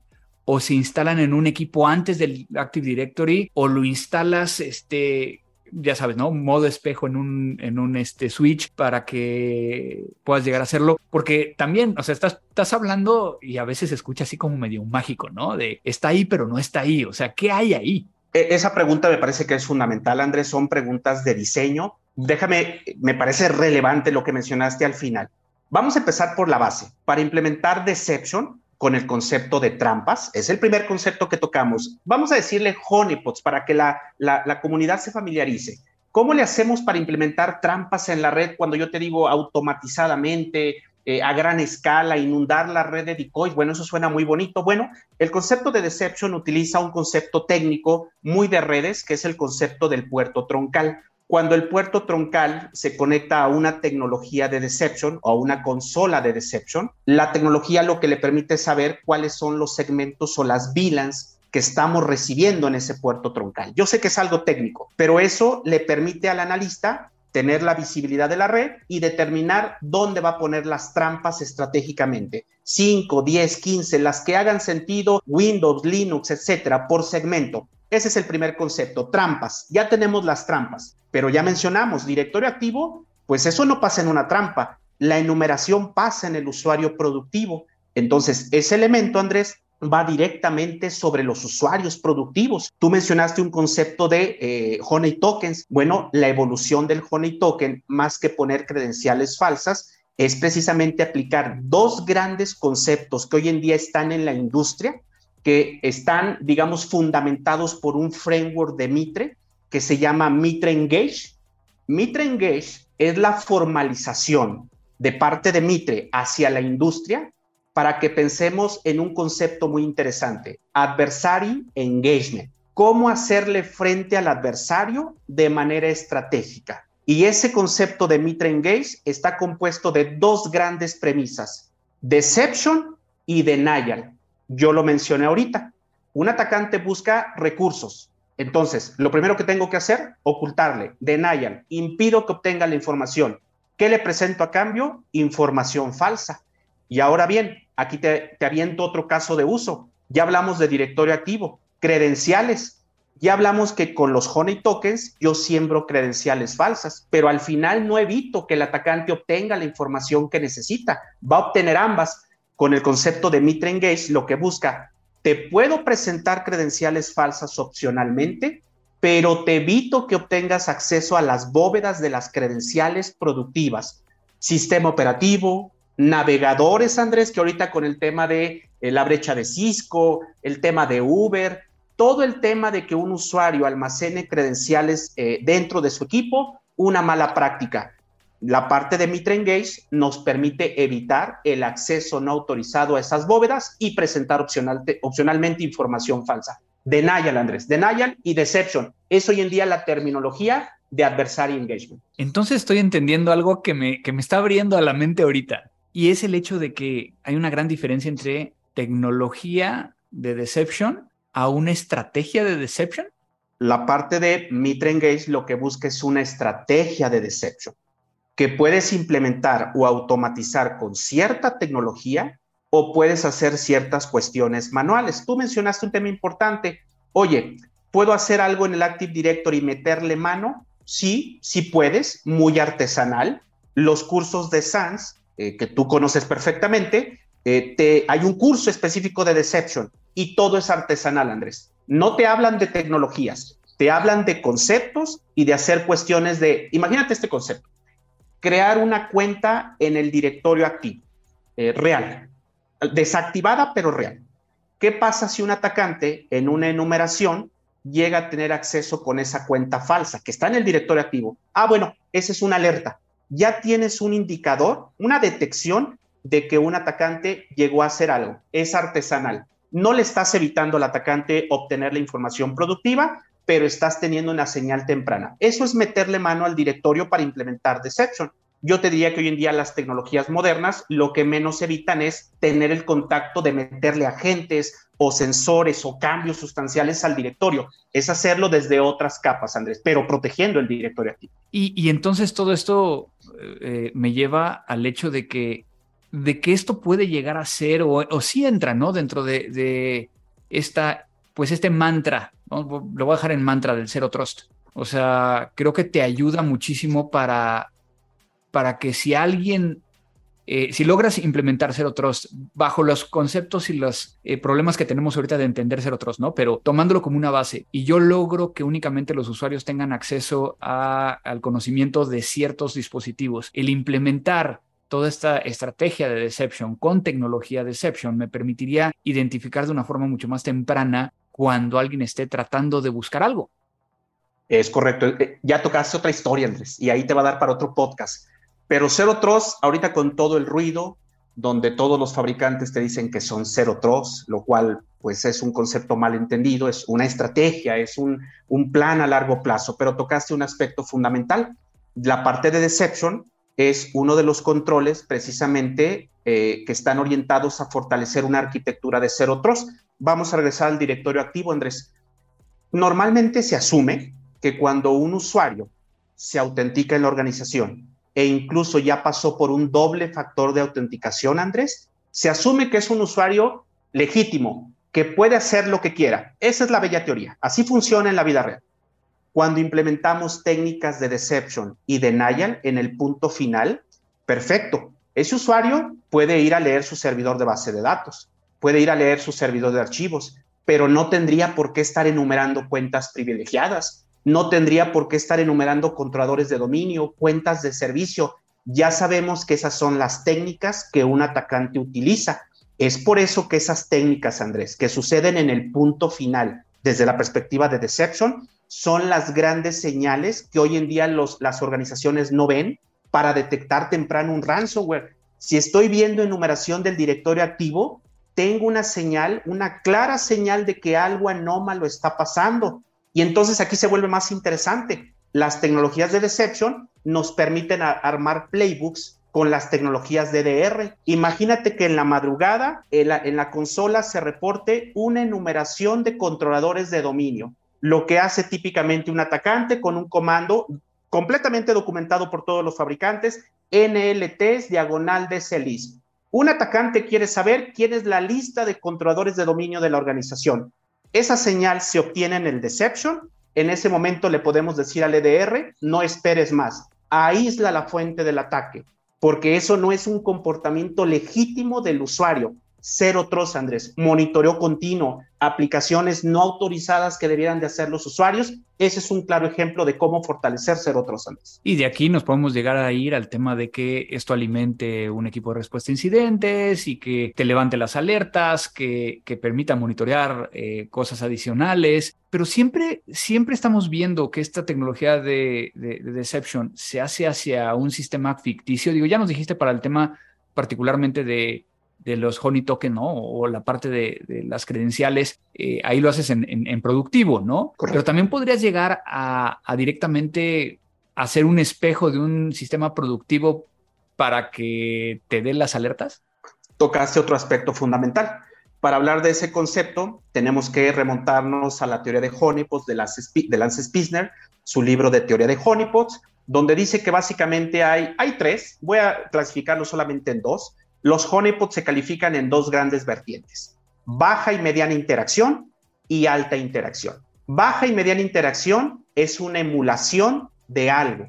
o se instalan en un equipo antes del Active Directory o lo instalas, este, ya sabes, ¿no? Modo espejo en un, en un este, switch para que puedas llegar a hacerlo. Porque también, o sea, estás, estás hablando y a veces se escucha así como medio mágico, ¿no? De está ahí, pero no está ahí. O sea, ¿qué hay ahí? E, esa pregunta me parece que es fundamental, Andrés. Son preguntas de diseño. Déjame, me parece relevante lo que mencionaste al final. Vamos a empezar por la base. Para implementar Deception, con el concepto de trampas. Es el primer concepto que tocamos. Vamos a decirle honeypots para que la, la, comunidad se familiarice. ¿Cómo le hacemos para implementar trampas en la red cuando yo te digo automatizadamente, eh, a gran escala, inundar la red de decoys? Bueno, eso suena muy bonito. Bueno, el concepto de deception utiliza un concepto técnico muy de redes, que es el concepto del puerto troncal. Cuando el puerto troncal se conecta a una tecnología de deception o a una consola de deception, la tecnología lo que le permite saber cuáles son los segmentos o las VLANs que estamos recibiendo en ese puerto troncal. Yo sé que es algo técnico, pero eso le permite al analista tener la visibilidad de la red y determinar dónde va a poner las trampas estratégicamente. 5, 10, 15, las que hagan sentido, Windows, Linux, etcétera, por segmento. Ese es el primer concepto, trampas. Ya tenemos las trampas, pero ya mencionamos directorio activo, pues eso no pasa en una trampa. La enumeración pasa en el usuario productivo. Entonces, ese elemento, Andrés, va directamente sobre los usuarios productivos. Tú mencionaste un concepto de eh, Honey Tokens. Bueno, la evolución del Honey Token, más que poner credenciales falsas, es precisamente aplicar dos grandes conceptos que hoy en día están en la industria, que están, digamos, fundamentados por un framework de Mitre que se llama Mitre Engage. Mitre Engage es la formalización de parte de Mitre hacia la industria para que pensemos en un concepto muy interesante, adversary engagement. Cómo hacerle frente al adversario de manera estratégica. Y ese concepto de Mitre Engage está compuesto de dos grandes premisas, deception y denial yo lo mencioné ahorita. Un atacante busca recursos. Entonces, lo primero que tengo que hacer, ocultarle, denial, impido que obtenga la información. ¿Qué le presento a cambio? Información falsa. Y ahora bien, aquí te, te aviento otro caso de uso. Ya hablamos de directorio activo, credenciales. Ya hablamos que con los honey tokens yo siembro credenciales falsas, pero al final no evito que el atacante obtenga la información que necesita. Va a obtener ambas con el concepto de Mitre Engage, lo que busca, te puedo presentar credenciales falsas opcionalmente, pero te evito que obtengas acceso a las bóvedas de las credenciales productivas, sistema operativo, navegadores, Andrés, que ahorita con el tema de eh, la brecha de Cisco, el tema de Uber, todo el tema de que un usuario almacene credenciales eh, dentro de su equipo, una mala práctica la parte de Mitre Engage nos permite evitar el acceso no autorizado a esas bóvedas y presentar opcionalmente información falsa. Denial, Andrés. Denial y deception. Es hoy en día la terminología de adversary engagement. Entonces estoy entendiendo algo que me, que me está abriendo a la mente ahorita. Y es el hecho de que hay una gran diferencia entre tecnología de deception a una estrategia de deception. La parte de Mitre Engage lo que busca es una estrategia de deception que puedes implementar o automatizar con cierta tecnología o puedes hacer ciertas cuestiones manuales. Tú mencionaste un tema importante. Oye, ¿puedo hacer algo en el Active Directory y meterle mano? Sí, sí puedes, muy artesanal. Los cursos de SANS, eh, que tú conoces perfectamente, eh, te, hay un curso específico de Deception y todo es artesanal, Andrés. No te hablan de tecnologías, Te hablan de conceptos y de hacer cuestiones de, imagínate este concepto, crear una cuenta en el directorio activo, eh, real, desactivada pero real. ¿Qué pasa si un atacante en una enumeración llega a tener acceso con esa cuenta falsa que está en el directorio activo? Ah, bueno, esa es una alerta. Ya tienes un indicador, una detección de que un atacante llegó a hacer algo. Es artesanal. No le estás evitando al atacante obtener la información productiva, pero estás teniendo una señal temprana. Eso es meterle mano al directorio para implementar Deception. Yo te diría que hoy en día las tecnologías modernas lo que menos evitan es tener el contacto de meterle agentes o sensores o cambios sustanciales al directorio. Es hacerlo desde otras capas, Andrés, pero protegiendo el directorio activo. Y, entonces todo esto eh, me lleva al hecho de que, de que esto puede llegar a ser o, o sí entra, ¿no? Dentro de, de esta, pues este mantra lo voy a dejar en mantra del Zero Trust. O sea, creo que te ayuda muchísimo para, para que si alguien, eh, si logras implementar Zero Trust bajo los conceptos y los eh, problemas que tenemos ahorita de entender Zero Trust, ¿no? Pero tomándolo como una base y yo logro que únicamente los usuarios tengan acceso al conocimiento de ciertos dispositivos, el implementar toda esta estrategia de deception con tecnología deception me permitiría identificar de una forma mucho más temprana cuando alguien esté tratando de buscar algo. Es correcto. Eh, ya tocaste otra historia, Andrés, y ahí te va a dar para otro podcast. Pero Zero Trust, ahorita con todo el ruido, donde todos los fabricantes te dicen que son Zero Trust, lo cual pues es un concepto mal entendido, es una estrategia, es un, plan a largo plazo, pero tocaste un aspecto fundamental. La parte de Deception es uno de los controles precisamente eh, que están orientados a fortalecer una arquitectura de Zero Trust. Vamos a regresar al directorio activo, Andrés. Normalmente se asume que cuando un usuario se autentica en la organización e incluso ya pasó por un doble factor de autenticación, Andrés, se asume que es un usuario legítimo, que puede hacer lo que quiera. Esa es la bella teoría. Así funciona en la vida real. Cuando implementamos técnicas de deception y denial en el punto final, perfecto. Ese usuario puede ir a leer su servidor de base de datos, puede ir a leer su servidor de archivos, pero no tendría por qué estar enumerando cuentas privilegiadas, no tendría por qué estar enumerando controladores de dominio, cuentas de servicio. Ya sabemos que esas son las técnicas que un atacante utiliza. Es por eso que esas técnicas, Andrés, que suceden en el punto final, desde la perspectiva de deception, son las grandes señales que hoy en día las organizaciones no ven para detectar temprano un ransomware. Si estoy viendo enumeración del directorio activo, tengo una señal, una clara señal de que algo anómalo está pasando. Y entonces aquí se vuelve más interesante. Las tecnologías de deception nos permiten armar playbooks con las tecnologías DDR. Imagínate que en la madrugada en la, consola se reporte una enumeración de controladores de dominio lo que hace típicamente un atacante con un comando completamente documentado por todos los fabricantes, NLTs diagonal de CELIS. Un atacante quiere saber quién es la lista de controladores de dominio de la organización. Esa señal se obtiene en el deception. En ese momento le podemos decir al EDR, no esperes más, aísla la fuente del ataque, porque eso no es un comportamiento legítimo del usuario. Cero Trust, Andrés, monitoreo continuo, aplicaciones no autorizadas que debieran de hacer los usuarios. Ese es un claro ejemplo de cómo fortalecer Zero Trust, Andrés. Y de aquí nos podemos llegar a ir al tema de que esto alimente un equipo de respuesta a incidentes y que te levante las alertas, que, que permita monitorear eh, cosas adicionales. Pero siempre, siempre estamos viendo que esta tecnología de, de, de Deception se hace hacia un sistema ficticio. Digo, ya nos dijiste para el tema particularmente de de los honey token, ¿no? O la parte de, las credenciales, eh, ahí lo haces en, productivo, ¿no? Pero también podrías llegar a, directamente hacer un espejo de un sistema productivo para que te dé las alertas. Tocaste otro aspecto fundamental. Para hablar de ese concepto, tenemos que remontarnos a la teoría de honeypots de Lance, de Lance Spisner, su libro de teoría de honeypots, donde dice que básicamente hay, hay tres, voy a clasificarlo solamente en dos, los honeypots se califican en dos grandes vertientes, baja y mediana interacción y alta interacción. Baja y mediana interacción es una emulación de algo,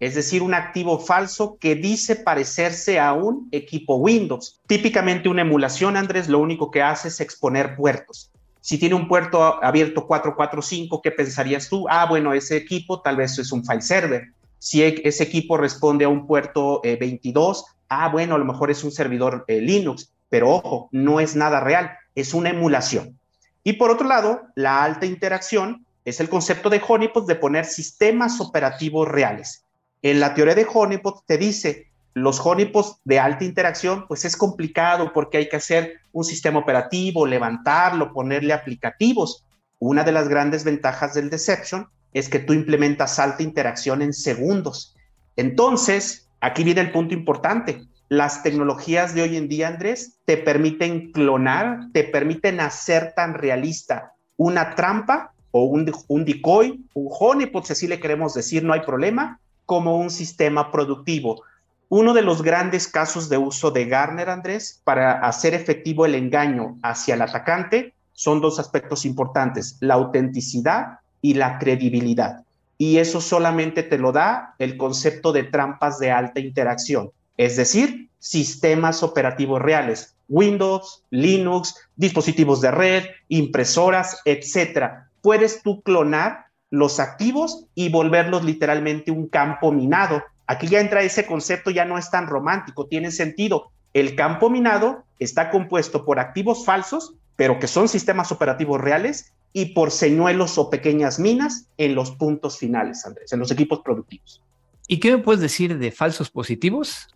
es decir, un activo falso que dice parecerse a un equipo Windows. Típicamente una emulación, Andrés, lo único que hace es exponer puertos. Si tiene un puerto abierto 445, ¿qué pensarías tú? Ah, bueno, ese equipo tal vez es un file server. Si e, ese equipo responde a un puerto 22, eh, ah, bueno, a lo mejor es un servidor eh, Linux, pero ojo, no es nada real, es una emulación. Y por otro lado, la alta interacción es el concepto de honeypot de poner sistemas operativos reales. En la teoría de honeypot te dice, los honeypots de alta interacción, pues es complicado porque hay que hacer un sistema operativo, levantarlo, ponerle aplicativos. Una de las grandes ventajas del Deception es que tú implementas alta interacción en segundos. Entonces, aquí viene el punto importante. Las tecnologías de hoy en día, Andrés, te permiten clonar, te permiten hacer tan realista una trampa o un, un decoy, un honeypot, si así le queremos decir, no hay problema, como un sistema productivo. Uno de los grandes casos de uso de Garner, Andrés, para hacer efectivo el engaño hacia el atacante son dos aspectos importantes, la autenticidad y la credibilidad. Y eso solamente te lo da el concepto de trampas de alta interacción, es decir, sistemas operativos reales, Windows, Linux, dispositivos de red, impresoras, etcétera. Puedes tú clonar los activos y volverlos literalmente un campo minado Aquí ya entra ese concepto, ya no es tan romántico, tiene sentido. El campo minado está compuesto por activos falsos, pero que son sistemas operativos reales, y por señuelos o pequeñas minas en los puntos finales, Andrés, en los equipos productivos. ¿Y qué me puedes decir de falsos positivos?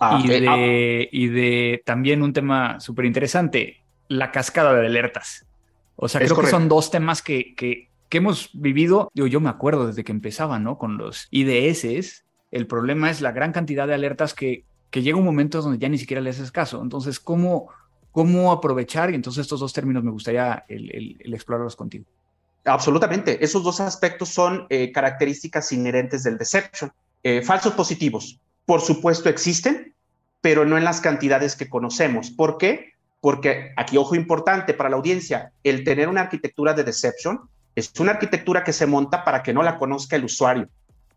Ah, y, de, ah. y, de, también un tema súper interesante, la cascada de alertas. O sea, creo que son dos temas que, que, que hemos vivido, yo, yo me acuerdo desde que empezaba, ¿no? Con los IDS, el problema es la gran cantidad de alertas que, que llega un momento donde ya ni siquiera le haces caso. Entonces, ¿cómo, cómo aprovechar? Y entonces estos dos términos me gustaría el, explorarlos contigo. Absolutamente. Esos dos aspectos son eh, características inherentes del deception. Eh, falsos positivos, por supuesto, existen, pero no en las cantidades que conocemos. ¿Por qué? Porque aquí, ojo importante para la audiencia, el tener una arquitectura de deception es una arquitectura que se monta para que no la conozca el usuario.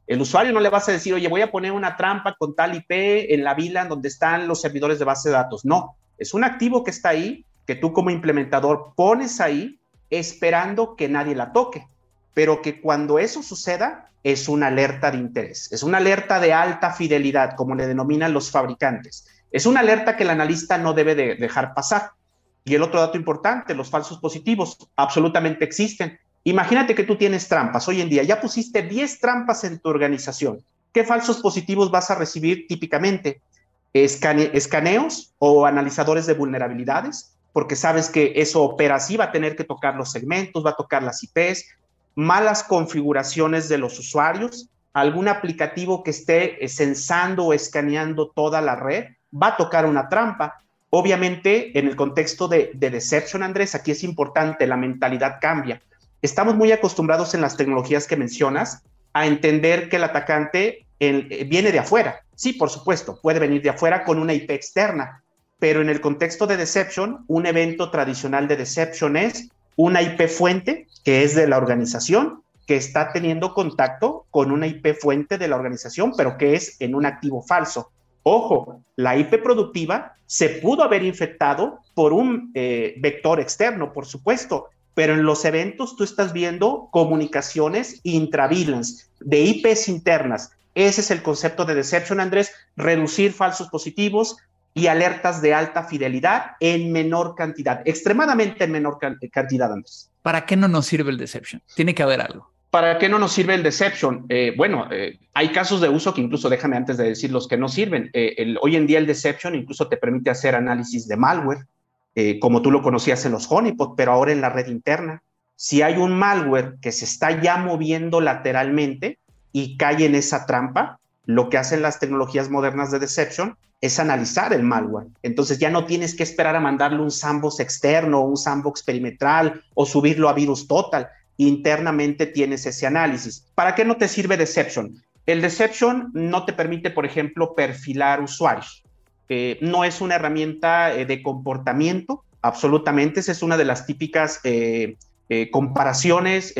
El usuario no le vas a decir, oye, voy a poner una trampa con tal IP en la vila donde están los servidores de base de datos. No, es un activo que está ahí, que tú como implementador pones ahí esperando que nadie la toque, pero que cuando eso suceda es una alerta de interés, es una alerta de alta fidelidad, como le denominan los fabricantes. Es una alerta que el analista no debe de dejar pasar. Y el otro dato importante, los falsos positivos, absolutamente existen. Imagínate que tú tienes trampas hoy en día, ya pusiste 10 trampas en tu organización. ¿Qué falsos positivos vas a recibir típicamente? Escaneos o analizadores de vulnerabilidades, porque sabes que eso opera así, va a tener que tocar los segmentos, va a tocar las IPs, malas configuraciones de los usuarios, algún aplicativo que esté censando o escaneando toda la red, va a tocar una trampa. Obviamente, en el contexto de, de Deception, Andrés, aquí es importante, la mentalidad cambia estamos muy acostumbrados en las tecnologías que mencionas a entender que el atacante eh, viene de afuera. Sí, por supuesto, puede venir de afuera con una IP externa, pero en el contexto de Deception, un evento tradicional de Deception es una IP fuente que es de la organización que está teniendo contacto con una IP fuente de la organización, pero que es en un activo falso. Ojo, la IP productiva se pudo haber infectado por un eh, vector externo, por supuesto, pero en los eventos tú estás viendo comunicaciones intravilans de IPs internas. Ese es el concepto de Deception, Andrés, reducir falsos positivos y alertas de alta fidelidad en menor cantidad, extremadamente en menor cantidad, Andrés. ¿Para qué no nos sirve el Deception? Tiene que haber algo. ¿Para qué no nos sirve el Deception? Eh, bueno, eh, hay casos de uso que incluso, déjame antes de decir los que no sirven. Eh, hoy en día el Deception incluso te permite hacer análisis de malware, como tú lo conocías en los honeypot, pero ahora en la red interna. Si hay un malware que se está ya moviendo lateralmente y cae en esa trampa, lo que hacen las tecnologías modernas de deception es analizar el malware. Entonces ya no tienes que esperar a mandarle un sandbox externo, un sandbox perimetral o subirlo a virus total. Internamente tienes ese análisis. ¿Para qué no te sirve deception? El deception no te permite, por ejemplo, perfilar usuarios. Eh, no es una herramienta eh, de comportamiento, absolutamente, esa es una de las típicas eh, comparaciones,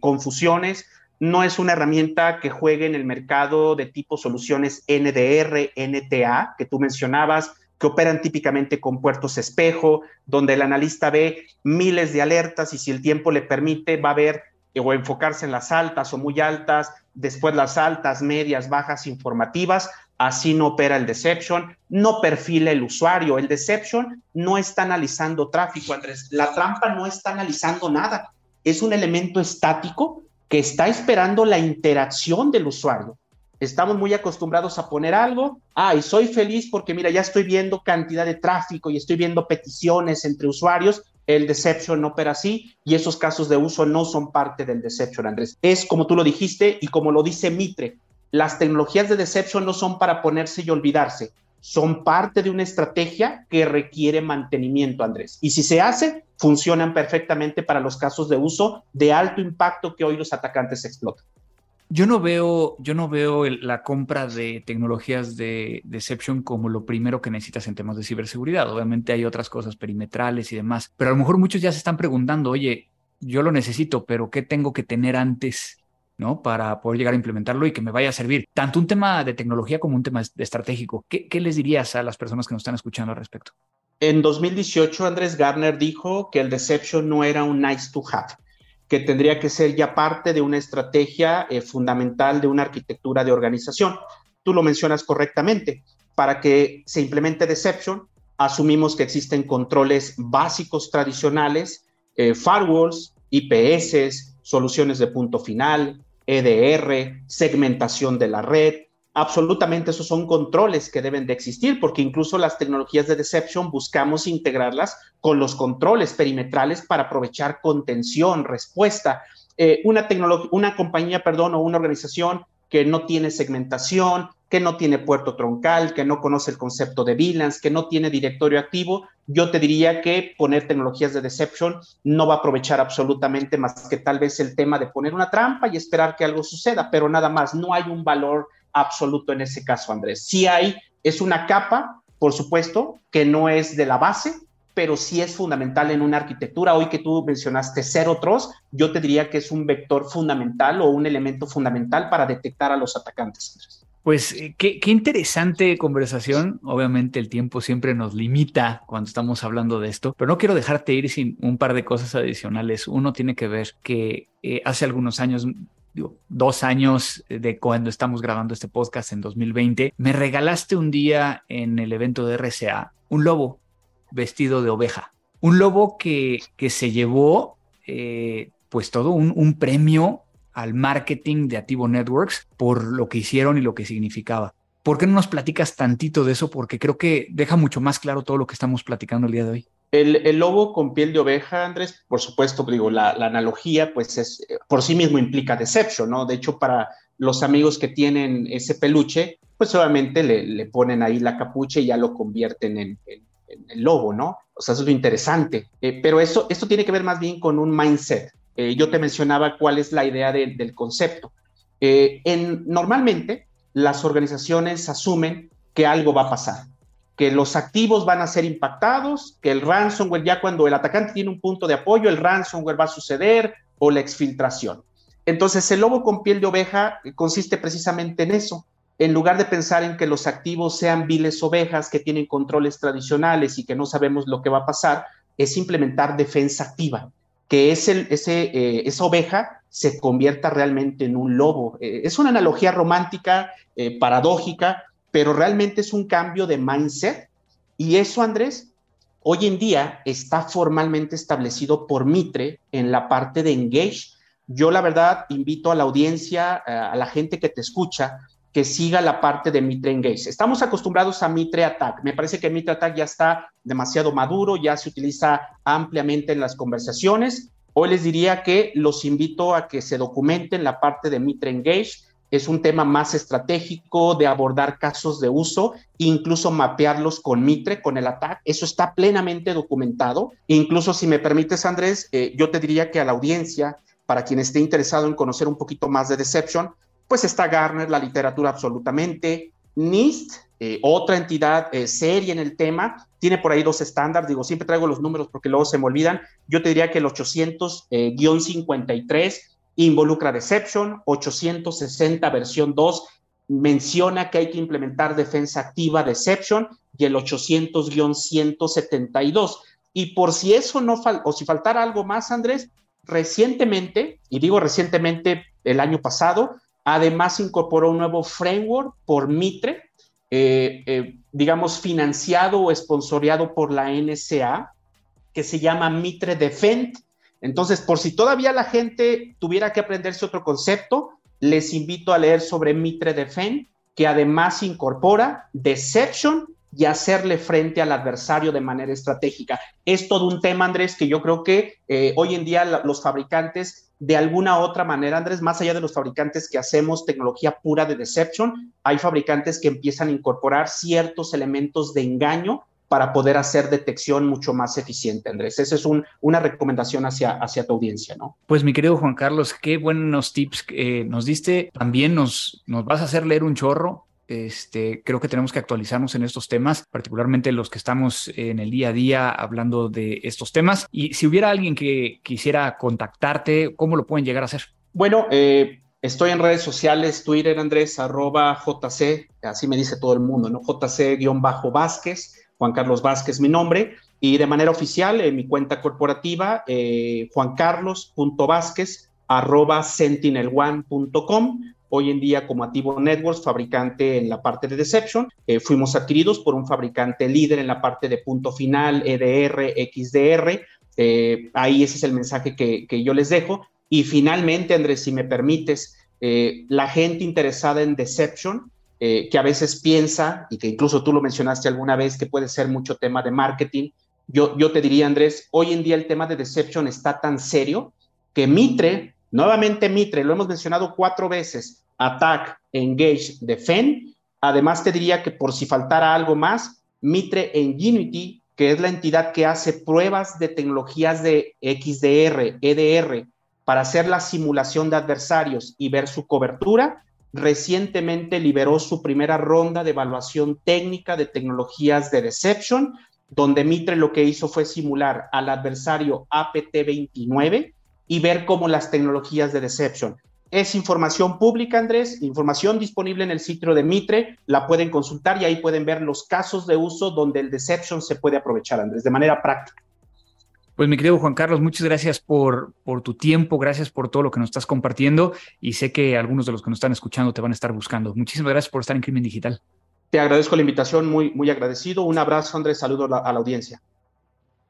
confusiones, no es una herramienta que juegue en el mercado de tipo soluciones NDR, NTA, que tú mencionabas, que operan típicamente con puertos espejo, donde el analista ve miles de alertas y si el tiempo le permite va a ver o enfocarse en las altas o muy altas, después las altas, medias, bajas informativas. Así no opera el deception, no perfila el usuario. El deception no está analizando tráfico, Andrés. La trampa no está analizando nada. Es un elemento estático que está esperando la interacción del usuario. Estamos muy acostumbrados a poner algo, ah, y soy feliz porque mira, ya estoy viendo cantidad de tráfico y estoy viendo peticiones entre usuarios. El deception opera así y esos casos de uso no son parte del deception, Andrés. Es como tú lo dijiste y como lo dice Mitre, las tecnologías de deception no son para ponerse y olvidarse, son parte de una estrategia que requiere mantenimiento, Andrés. Y si se hace, funcionan perfectamente para los casos de uso de alto impacto que hoy los atacantes explotan. Yo no veo, yo no veo la compra de tecnologías de deception como lo primero que necesitas en temas de ciberseguridad. Obviamente hay otras cosas perimetrales y demás, pero a lo mejor muchos ya se están preguntando, oye, yo lo necesito, pero ¿qué tengo que tener antes Para poder llegar a implementarlo y que me vaya a servir. Tanto un tema de tecnología como un tema estratégico. ¿Qué, qué les dirías a las personas que nos están escuchando al respecto? En 2018, Andrés Garner dijo que el deception no era un nice to have, que tendría que ser ya parte de una estrategia eh, fundamental de una arquitectura de organización. Tú lo mencionas correctamente. Para que se implemente deception, asumimos que existen controles básicos tradicionales, eh, firewalls, IPS, soluciones de punto final, EDR, segmentación de la red. Absolutamente esos son controles que deben de existir porque incluso las tecnologías de deception buscamos integrarlas con los controles perimetrales para aprovechar contención, respuesta. Eh, una, una compañía, perdón, o una organización que no tiene segmentación, que no tiene puerto troncal, que no conoce el concepto de VLANs, que no tiene directorio activo, yo te diría que poner tecnologías de deception no va a aprovechar absolutamente más que tal vez el tema de poner una trampa y esperar que algo suceda, pero nada más, no hay un valor absoluto en ese caso, Andrés. Sí hay, es una capa, por supuesto, que no es de la base, pero sí es fundamental en una arquitectura. Hoy que tú mencionaste ser otros, yo te diría que es un vector fundamental o un elemento fundamental para detectar a los atacantes. Pues eh, qué, interesante conversación. Obviamente el tiempo siempre nos limita cuando estamos hablando de esto, pero no quiero dejarte ir sin un par de cosas adicionales. Uno tiene que ver que eh, hace algunos años Digo, dos años de cuando estamos grabando este podcast en 2020, me regalaste un día en el evento de RCA un lobo vestido de oveja. Un lobo que, que se llevó eh, pues todo un, un premio al marketing de Activo Networks por lo que hicieron y lo que significaba. ¿Por qué no nos platicas tantito de eso? Porque creo que deja mucho más claro todo lo que estamos platicando el día de hoy. El, lobo con piel de oveja, Andrés, por supuesto, digo, la, analogía, pues es, por sí mismo implica deception, ¿no? De hecho, para los amigos que tienen ese peluche, pues obviamente le, ponen ahí la capucha y ya lo convierten en, el lobo, ¿no? O sea, eso es lo interesante. Eh, pero eso, esto tiene que ver más bien con un mindset. Eh, yo te mencionaba cuál es la idea del concepto. Eh, en, normalmente, las organizaciones asumen que algo va a pasar, que los activos van a ser impactados, que el ransomware, ya cuando el atacante tiene un punto de apoyo, el ransomware va a suceder o la exfiltración. Entonces, el lobo con piel de oveja consiste precisamente en eso. En lugar de pensar en que los activos sean viles ovejas que tienen controles tradicionales y que no sabemos lo que va a pasar, es implementar defensa activa que ese, eh, esa oveja se convierta realmente en un lobo. Eh, es una analogía romántica, eh, paradójica, pero realmente es un cambio de mindset. Y eso, Andrés, hoy en día está formalmente establecido por Mitre en la parte de Engage. Yo, la verdad, invito a la audiencia, a la gente que te escucha, que siga la parte de Mitre Engage. Estamos acostumbrados a Mitre Attack. Me parece que Mitre Attack ya está demasiado maduro, ya se utiliza ampliamente en las conversaciones. Hoy les diría que los invito a que se documenten la parte de Mitre Engage. Es un tema más estratégico de abordar casos de uso, incluso mapearlos con Mitre, con el Attack. Eso está plenamente documentado. Incluso si me permites, Andrés, eh, yo te diría que a la audiencia, para quien esté interesado en conocer un poquito más de Deception, pues está Garner, la literatura absolutamente, NIST, eh, otra entidad eh, seria en el tema, tiene por ahí dos estándares, digo, siempre traigo los números porque luego se me olvidan, yo te diría que el 800-53 eh, involucra Deception, 860 versión 2 menciona que hay que implementar defensa activa Deception y el 800-172. Y por si eso no falta, o si faltara algo más, Andrés, recientemente, y digo recientemente el año pasado, además incorporó un nuevo framework por Mitre, eh, eh, digamos, financiado o esponsoreado por la NSA, que se llama Mitre Defend. Entonces, por si todavía la gente tuviera que aprenderse otro concepto, les invito a leer sobre Mitre Defend, que además incorpora Deception y hacerle frente al adversario de manera estratégica. Es todo un tema, Andrés, que yo creo que eh, hoy en día los fabricantes, de alguna otra manera, Andrés, más allá de los fabricantes que hacemos tecnología pura de deception, hay fabricantes que empiezan a incorporar ciertos elementos de engaño para poder hacer detección mucho más eficiente, Andrés. Esa es una recomendación hacia, hacia tu audiencia, ¿no? Pues mi querido Juan Carlos, qué buenos tips eh, nos diste. También nos, nos vas a hacer leer un chorro. Este, creo que tenemos que actualizarnos en estos temas, particularmente los que estamos en el día a día hablando de estos temas. Y si hubiera alguien que quisiera contactarte, ¿cómo lo pueden llegar a hacer? Bueno, eh, Estoy en redes sociales, Twitter, Andrés, arroba JC, así me dice todo el mundo, ¿no? JC-Vázquez. Juan Carlos Vázquez mi nombre, y de manera oficial en mi cuenta corporativa, eh, juancarlos.vázquez arroba sentinelone.com. Hoy en día como Activo Networks, fabricante en la parte de Deception, eh, fuimos adquiridos por un fabricante líder en la parte de punto final, EDR, XDR. Eh, ahí ese es el mensaje que, que, yo les dejo. Y finalmente, Andrés, si me permites, eh, la gente interesada en Deception, eh, que a veces piensa, y que incluso tú lo mencionaste alguna vez, que puede ser mucho tema de marketing. Yo, yo te diría, Andrés, hoy en día el tema de deception está tan serio que Mitre, nuevamente Mitre, lo hemos mencionado cuatro veces, Attack, Engage, Defend. Además, te diría que por si faltara algo más, Mitre Ingenuity, que es la entidad que hace pruebas de tecnologías de XDR, EDR, para hacer la simulación de adversarios y ver su cobertura, recientemente liberó su primera ronda de evaluación técnica de tecnologías de deception, donde Mitre lo que hizo fue simular al adversario APT29 y ver cómo las tecnologías de deception. Es información pública, Andrés, información disponible en el sitio de Mitre, la pueden consultar y ahí pueden ver los casos de uso donde el deception se puede aprovechar, Andrés, de manera práctica. Pues mi querido Juan Carlos, muchas gracias por, por tu tiempo, gracias por todo lo que nos estás compartiendo y sé que algunos de los que nos están escuchando te van a estar buscando. Muchísimas gracias por estar en Crimen Digital. Te agradezco la invitación, muy, muy agradecido. Un abrazo, Andrés, saludo a la, a la audiencia.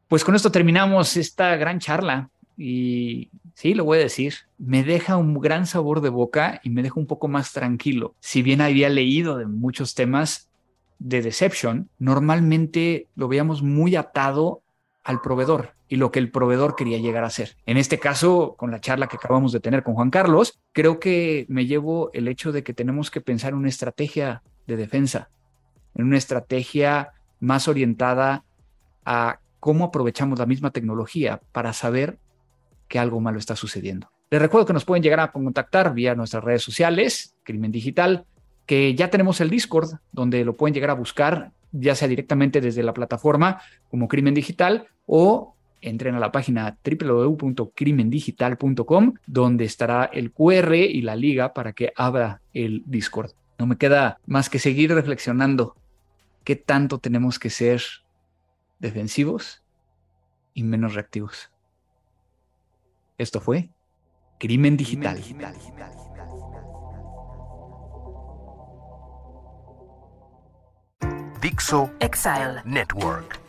Pues con esto terminamos esta gran charla y sí, lo voy a decir, me deja un gran sabor de boca y me deja un poco más tranquilo. Si bien había leído de muchos temas de Deception, normalmente lo veíamos muy atado al proveedor y lo que el proveedor quería llegar a ser. En este caso, con la charla que acabamos de tener con Juan Carlos, creo que me llevo el hecho de que tenemos que pensar en una estrategia de defensa, en una estrategia más orientada a cómo aprovechamos la misma tecnología para saber que algo malo está sucediendo. Les recuerdo que nos pueden llegar a contactar vía nuestras redes sociales, Crimen Digital, que ya tenemos el Discord, donde lo pueden llegar a buscar, ya sea directamente desde la plataforma como Crimen Digital o entren a la página www.crimendigital.com, donde estará el QR y la liga para que abra el Discord. No me queda más que seguir reflexionando qué tanto tenemos que ser defensivos y menos reactivos. Esto fue Crimen Digital. Dixo Exile Network.